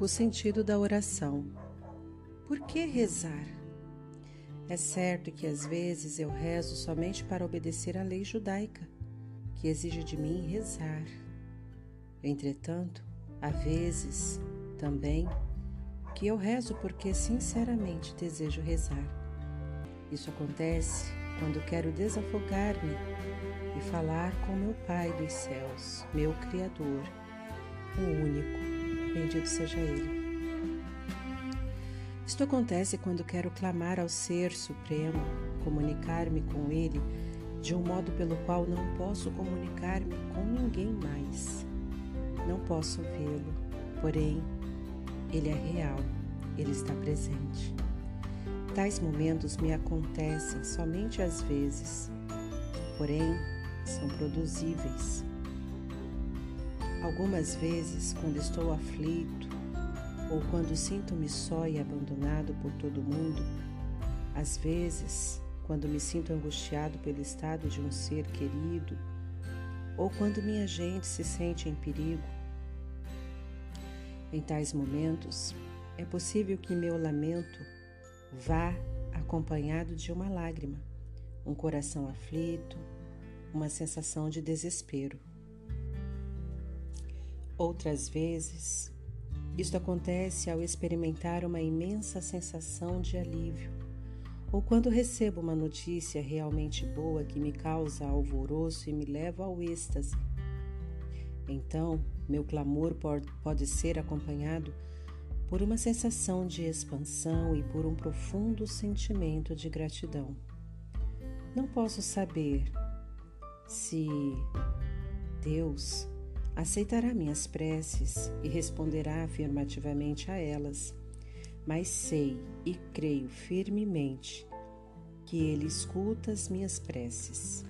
O sentido da oração. Por que rezar? É certo que às vezes eu rezo somente para obedecer à lei judaica, que exige de mim rezar. Entretanto, há vezes também que eu rezo porque sinceramente desejo rezar. Isso acontece quando quero desafogar-me e falar com meu Pai dos céus, meu Criador, o único bendito seja Ele. Isto acontece quando quero clamar ao Ser Supremo, comunicar-me com Ele de um modo pelo qual não posso comunicar-me com ninguém mais. Não posso vê-lo, porém, Ele é real, Ele está presente. Tais momentos me acontecem somente às vezes, porém, são produzíveis Algumas vezes, quando estou aflito ou quando sinto-me só e abandonado por todo mundo, às vezes, quando me sinto angustiado pelo estado de um ser querido, ou quando minha gente se sente em perigo, em tais momentos, é possível que meu lamento vá acompanhado de uma lágrima, um coração aflito, uma sensação de desespero. Outras vezes, isto acontece ao experimentar uma imensa sensação de alívio, ou quando recebo uma notícia realmente boa que me causa alvoroço e me leva ao êxtase. Então, meu clamor pode ser acompanhado por uma sensação de expansão e por um profundo sentimento de gratidão. Não posso saber se Deus aceitará minhas preces e responderá afirmativamente a elas, mas sei e creio firmemente que Ele escuta as minhas preces.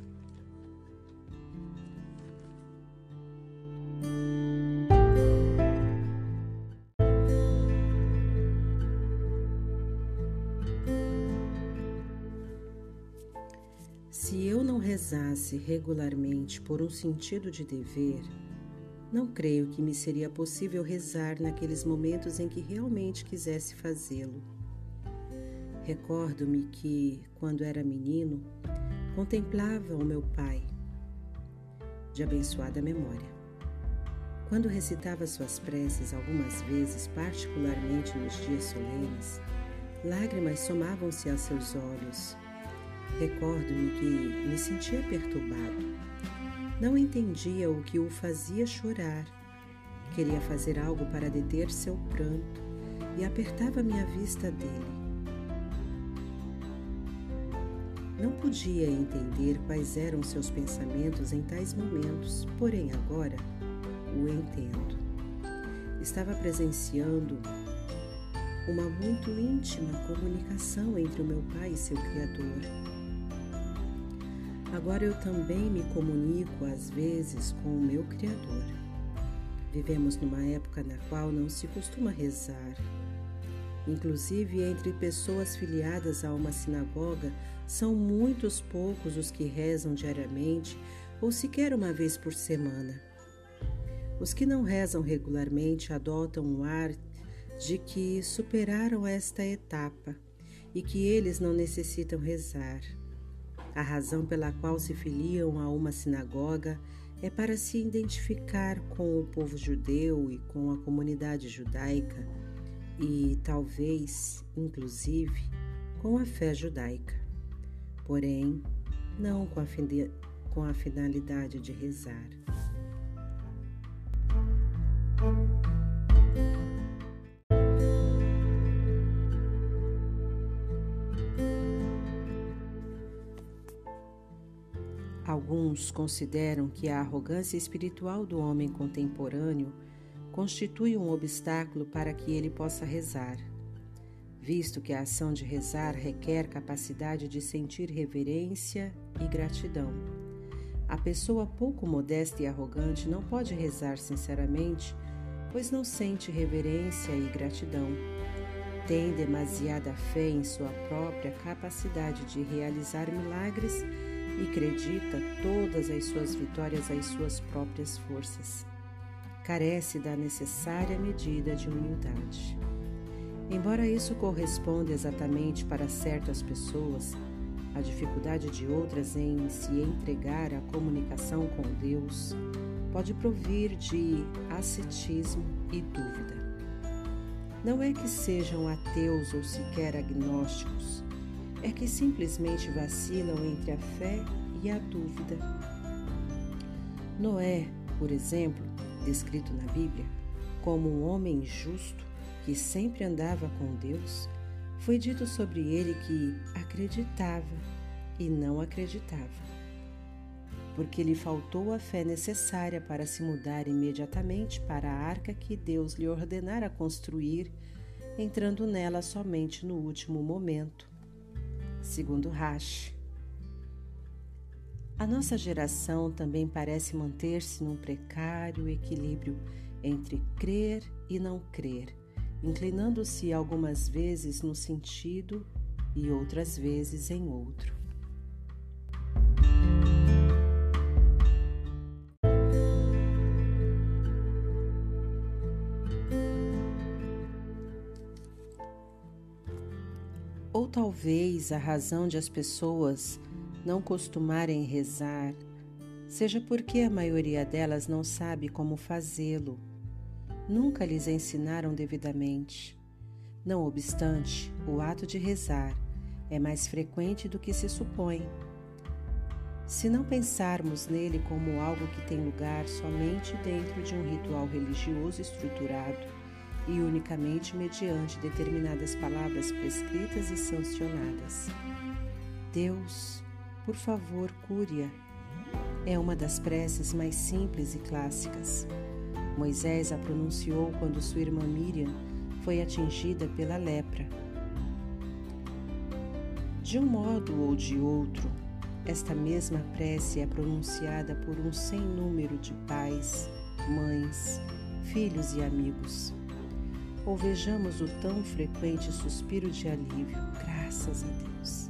Se eu não rezasse regularmente por um sentido de dever, não creio que me seria possível rezar naqueles momentos em que realmente quisesse fazê-lo. Recordo-me que, quando era menino, contemplava o meu pai, de abençoada memória. Quando recitava suas preces algumas vezes, particularmente nos dias solenes, lágrimas somavam-se a seus olhos. Recordo-me que me sentia perturbado não entendia o que o fazia chorar. Queria fazer algo para deter seu pranto e apertava minha vista dele. Não podia entender quais eram seus pensamentos em tais momentos, porém agora o entendo. Estava presenciando uma muito íntima comunicação entre o meu pai e seu Criador. Agora eu também me comunico às vezes com o meu Criador. Vivemos numa época na qual não se costuma rezar. Inclusive, entre pessoas filiadas a uma sinagoga, são muitos poucos os que rezam diariamente ou sequer uma vez por semana. Os que não rezam regularmente adotam um ar de que superaram esta etapa e que eles não necessitam rezar. A razão pela qual se filiam a uma sinagoga é para se identificar com o povo judeu e com a comunidade judaica e talvez, inclusive, com a fé judaica. Porém, não com a, com a finalidade de rezar. Alguns consideram que a arrogância espiritual do homem contemporâneo constitui um obstáculo para que ele possa rezar, visto que a ação de rezar requer capacidade de sentir reverência e gratidão. A pessoa pouco modesta e arrogante não pode rezar sinceramente, pois não sente reverência e gratidão. Tem demasiada fé em sua própria capacidade de realizar milagres e acredita todas as suas vitórias às suas próprias forças. carece da necessária medida de humildade. Embora isso corresponda exatamente para certas pessoas, a dificuldade de outras em se entregar à comunicação com Deus pode provir de ascetismo e dúvida. Não é que sejam ateus ou sequer agnósticos, é que simplesmente vacilam entre a fé e a dúvida. Noé, por exemplo, descrito na Bíblia como um homem justo que sempre andava com Deus, foi dito sobre ele que acreditava e não acreditava, porque lhe faltou a fé necessária para se mudar imediatamente para a arca que Deus lhe ordenara construir, entrando nela somente no último momento. Segundo Rash. A nossa geração também parece manter-se num precário equilíbrio entre crer e não crer, inclinando-se algumas vezes no sentido e outras vezes em outro. Talvez a razão de as pessoas não costumarem rezar, seja porque a maioria delas não sabe como fazê-lo. Nunca lhes ensinaram devidamente. Não obstante, o ato de rezar é mais frequente do que se supõe. Se não pensarmos nele como algo que tem lugar somente dentro de um ritual religioso estruturado e unicamente mediante determinadas palavras prescritas e sancionadas. Deus, por favor, cure-a. É uma das preces mais simples e clássicas. Moisés a pronunciou quando sua irmã Miriam foi atingida pela lepra. De um modo ou de outro, esta mesma prece é pronunciada por um sem número de pais, mães, filhos e amigos. Ou vejamos o tão frequente suspiro de alívio, graças a Deus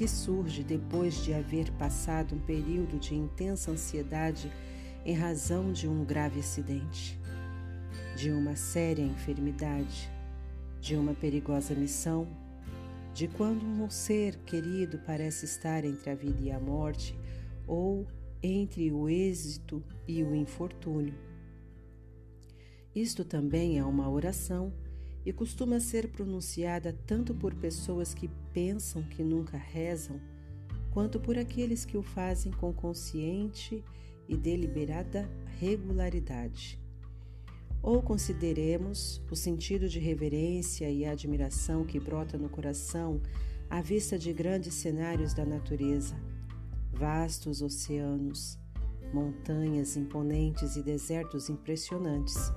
que surge depois de haver passado um período de intensa ansiedade em razão de um grave acidente, de uma séria enfermidade, de uma perigosa missão, de quando um ser querido parece estar entre a vida e a morte ou entre o êxito e o infortúnio. Isto também é uma oração e costuma ser pronunciada tanto por pessoas que pensam que nunca rezam, quanto por aqueles que o fazem com consciente e deliberada regularidade. Ou consideremos o sentido de reverência e admiração que brota no coração à vista de grandes cenários da natureza, vastos oceanos, montanhas imponentes e desertos impressionantes.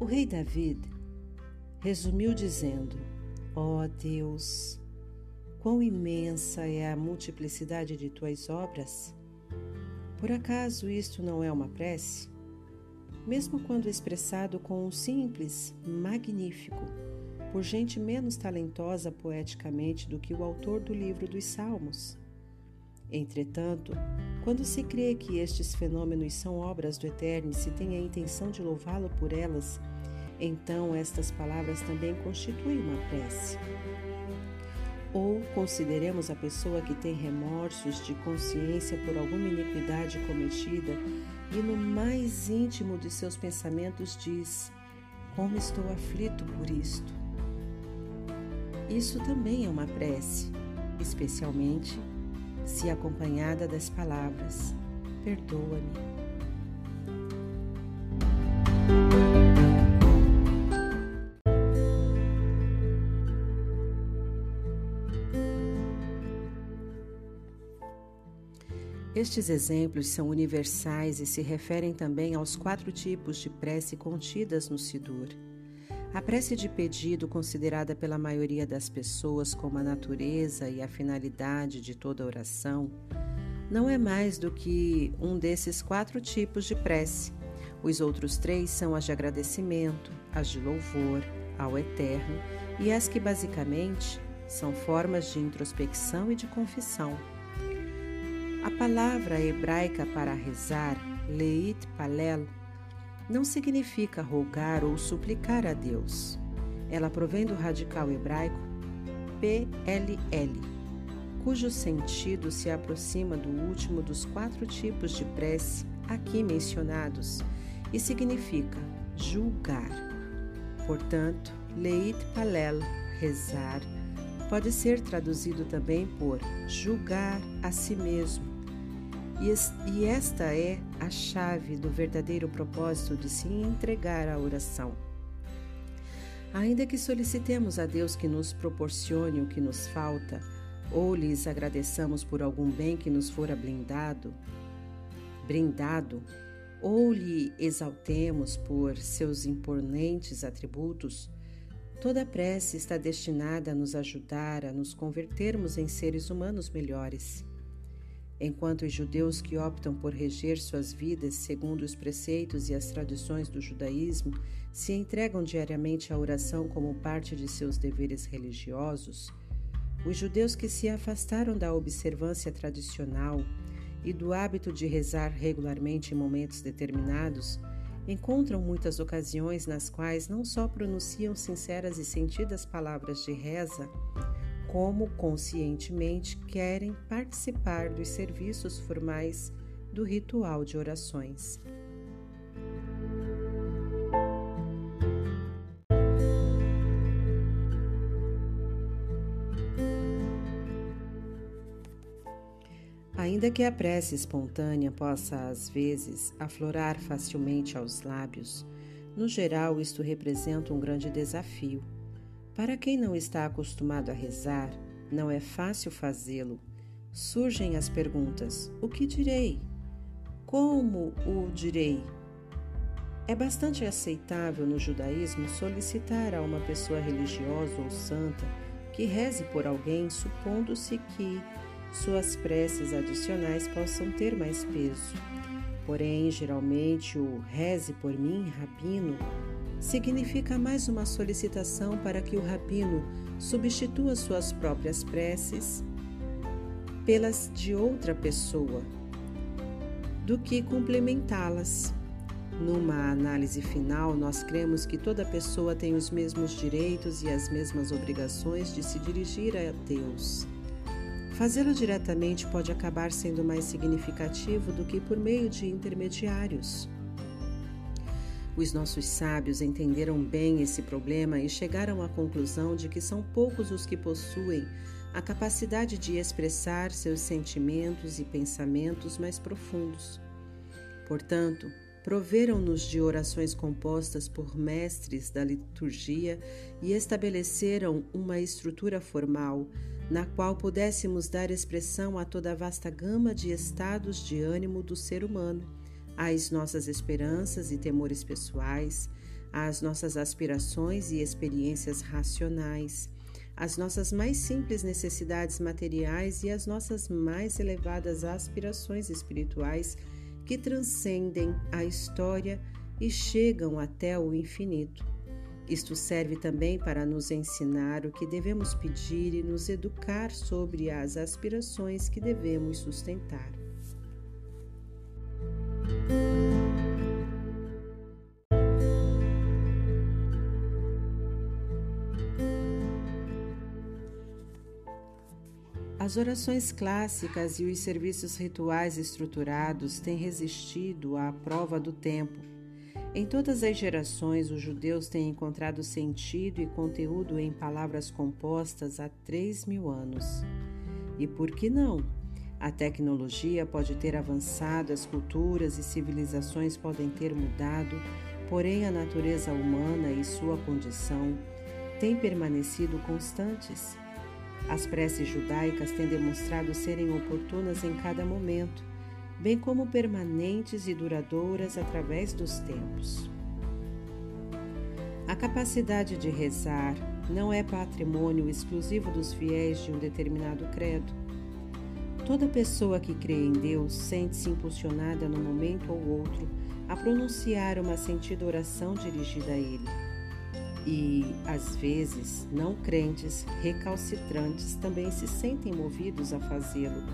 O rei David resumiu dizendo: Ó oh Deus, quão imensa é a multiplicidade de tuas obras! Por acaso isto não é uma prece? Mesmo quando expressado com um simples magnífico, por gente menos talentosa poeticamente do que o autor do livro dos Salmos. Entretanto, quando se crê que estes fenômenos são obras do Eterno e se tem a intenção de louvá-lo por elas, então estas palavras também constituem uma prece. Ou consideremos a pessoa que tem remorsos de consciência por alguma iniquidade cometida e no mais íntimo de seus pensamentos diz: Como estou aflito por isto. Isso também é uma prece, especialmente se acompanhada das palavras: Perdoa-me. Estes exemplos são universais e se referem também aos quatro tipos de prece contidas no Sidur. A prece de pedido, considerada pela maioria das pessoas como a natureza e a finalidade de toda oração, não é mais do que um desses quatro tipos de prece. Os outros três são as de agradecimento, as de louvor ao Eterno e as que basicamente são formas de introspecção e de confissão. A palavra hebraica para rezar, leit palel, não significa rogar ou suplicar a Deus. Ela provém do radical hebraico PLL, cujo sentido se aproxima do último dos quatro tipos de prece aqui mencionados e significa julgar. Portanto, leit palel, rezar, pode ser traduzido também por julgar a si mesmo. E esta é a chave do verdadeiro propósito de se entregar à oração. Ainda que solicitemos a Deus que nos proporcione o que nos falta, ou lhes agradeçamos por algum bem que nos fora blindado, brindado, ou lhe exaltemos por seus imponentes atributos, toda prece está destinada a nos ajudar a nos convertermos em seres humanos melhores. Enquanto os judeus que optam por reger suas vidas segundo os preceitos e as tradições do judaísmo se entregam diariamente à oração como parte de seus deveres religiosos, os judeus que se afastaram da observância tradicional e do hábito de rezar regularmente em momentos determinados encontram muitas ocasiões nas quais não só pronunciam sinceras e sentidas palavras de reza, como conscientemente querem participar dos serviços formais do ritual de orações. Ainda que a prece espontânea possa, às vezes, aflorar facilmente aos lábios, no geral isto representa um grande desafio para quem não está acostumado a rezar, não é fácil fazê-lo. Surgem as perguntas: o que direi? Como o direi? É bastante aceitável no judaísmo solicitar a uma pessoa religiosa ou santa que reze por alguém, supondo-se que suas preces adicionais possam ter mais peso. Porém, geralmente o reze por mim, rabino, significa mais uma solicitação para que o rabino substitua suas próprias preces pelas de outra pessoa, do que complementá-las. Numa análise final, nós cremos que toda pessoa tem os mesmos direitos e as mesmas obrigações de se dirigir a Deus. Fazê-lo diretamente pode acabar sendo mais significativo do que por meio de intermediários. Os nossos sábios entenderam bem esse problema e chegaram à conclusão de que são poucos os que possuem a capacidade de expressar seus sentimentos e pensamentos mais profundos. Portanto, proveram-nos de orações compostas por mestres da liturgia e estabeleceram uma estrutura formal na qual pudéssemos dar expressão a toda a vasta gama de estados de ânimo do ser humano às nossas esperanças e temores pessoais, às nossas aspirações e experiências racionais, às nossas mais simples necessidades materiais e às nossas mais elevadas aspirações espirituais que transcendem a história e chegam até o infinito. Isto serve também para nos ensinar o que devemos pedir e nos educar sobre as aspirações que devemos sustentar. As orações clássicas e os serviços rituais estruturados têm resistido à prova do tempo. Em todas as gerações, os judeus têm encontrado sentido e conteúdo em palavras compostas há três mil anos. E por que não? A tecnologia pode ter avançado, as culturas e civilizações podem ter mudado, porém a natureza humana e sua condição têm permanecido constantes. As preces judaicas têm demonstrado serem oportunas em cada momento, bem como permanentes e duradouras através dos tempos. A capacidade de rezar não é patrimônio exclusivo dos fiéis de um determinado credo. Toda pessoa que crê em Deus sente-se impulsionada num momento ou outro a pronunciar uma sentida oração dirigida a Ele. E, às vezes, não crentes recalcitrantes também se sentem movidos a fazê-lo.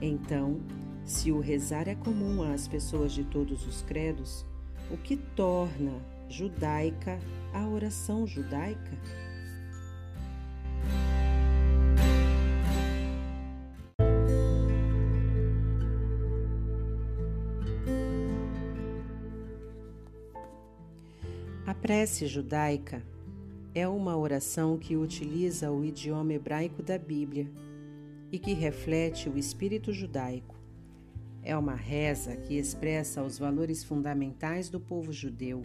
Então, se o rezar é comum às pessoas de todos os credos, o que torna judaica a oração judaica? Prece judaica é uma oração que utiliza o idioma hebraico da Bíblia e que reflete o espírito judaico. É uma reza que expressa os valores fundamentais do povo judeu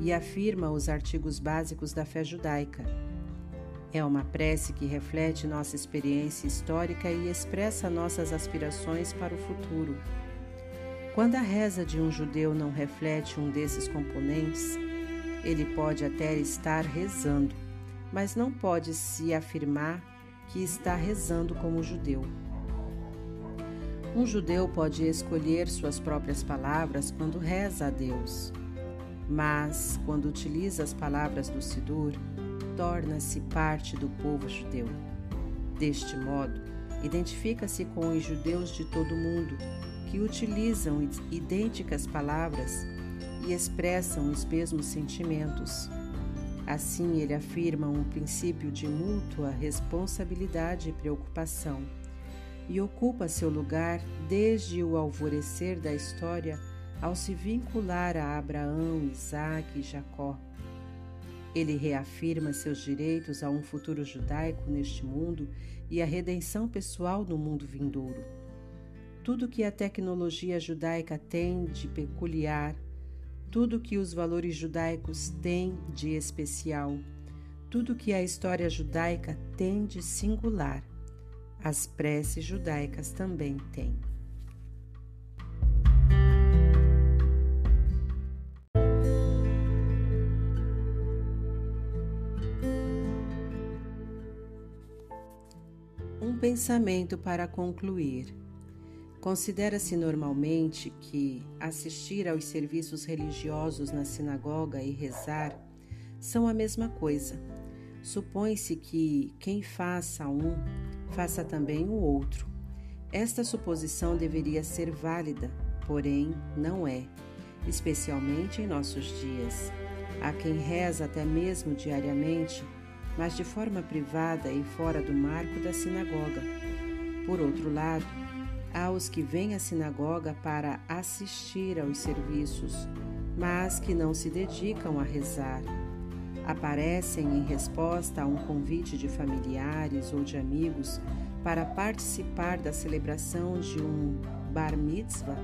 e afirma os artigos básicos da fé judaica. É uma prece que reflete nossa experiência histórica e expressa nossas aspirações para o futuro. Quando a reza de um judeu não reflete um desses componentes, ele pode até estar rezando, mas não pode se afirmar que está rezando como judeu. Um judeu pode escolher suas próprias palavras quando reza a Deus, mas quando utiliza as palavras do Sidur, torna-se parte do povo judeu. Deste modo, identifica-se com os judeus de todo o mundo que utilizam idênticas palavras e expressam os mesmos sentimentos. Assim, ele afirma um princípio de mútua responsabilidade e preocupação e ocupa seu lugar desde o alvorecer da história ao se vincular a Abraão, Isaac e Jacó. Ele reafirma seus direitos a um futuro judaico neste mundo e a redenção pessoal no mundo vindouro. Tudo que a tecnologia judaica tem de peculiar tudo que os valores judaicos têm de especial, tudo que a história judaica tem de singular, as preces judaicas também têm. Um pensamento para concluir. Considera-se normalmente que assistir aos serviços religiosos na sinagoga e rezar são a mesma coisa. Supõe-se que quem faça um, faça também o outro. Esta suposição deveria ser válida, porém não é, especialmente em nossos dias. Há quem reza até mesmo diariamente, mas de forma privada e fora do marco da sinagoga. Por outro lado, Há os que vêm à sinagoga para assistir aos serviços, mas que não se dedicam a rezar. Aparecem em resposta a um convite de familiares ou de amigos para participar da celebração de um bar mitzvah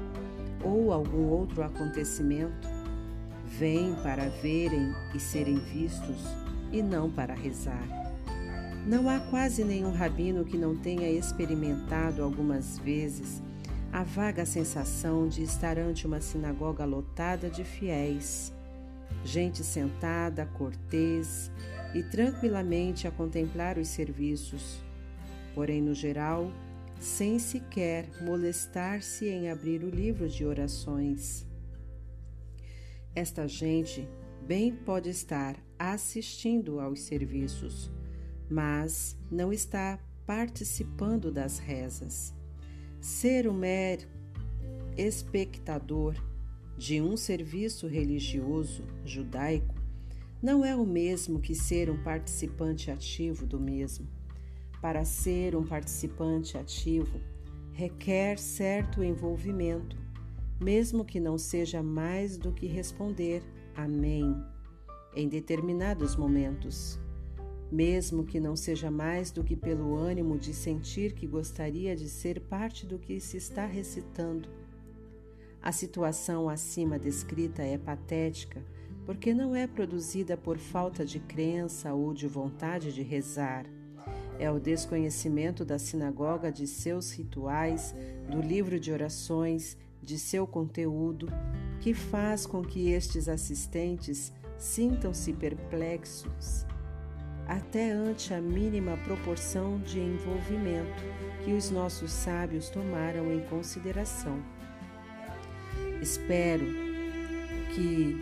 ou algum outro acontecimento. Vêm para verem e serem vistos e não para rezar. Não há quase nenhum rabino que não tenha experimentado algumas vezes a vaga sensação de estar ante uma sinagoga lotada de fiéis, gente sentada, cortês e tranquilamente a contemplar os serviços, porém, no geral, sem sequer molestar-se em abrir o livro de orações. Esta gente bem pode estar assistindo aos serviços mas não está participando das rezas. Ser um mero espectador de um serviço religioso judaico não é o mesmo que ser um participante ativo do mesmo. Para ser um participante ativo, requer certo envolvimento, mesmo que não seja mais do que responder Amém em determinados momentos mesmo que não seja mais do que pelo ânimo de sentir que gostaria de ser parte do que se está recitando. A situação acima descrita é patética porque não é produzida por falta de crença ou de vontade de rezar. É o desconhecimento da sinagoga de seus rituais, do livro de orações, de seu conteúdo, que faz com que estes assistentes sintam-se perplexos até ante a mínima proporção de envolvimento que os nossos sábios tomaram em consideração. Espero que,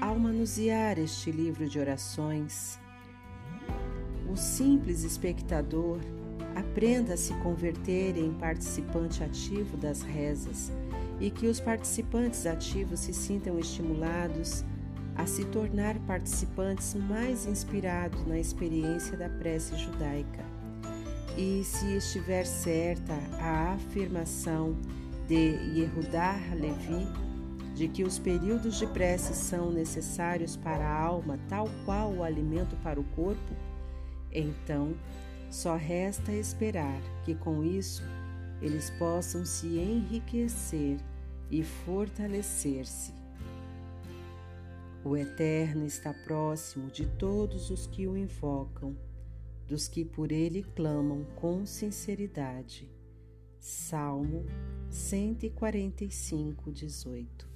ao manusear este livro de orações, o simples espectador aprenda a se converter em participante ativo das rezas e que os participantes ativos se sintam estimulados a se tornar participantes mais inspirados na experiência da prece judaica. E se estiver certa a afirmação de Yehudá Levi de que os períodos de prece são necessários para a alma, tal qual o alimento para o corpo, então só resta esperar que com isso eles possam se enriquecer e fortalecer-se. O Eterno está próximo de todos os que o invocam, dos que por ele clamam com sinceridade. Salmo 145, 18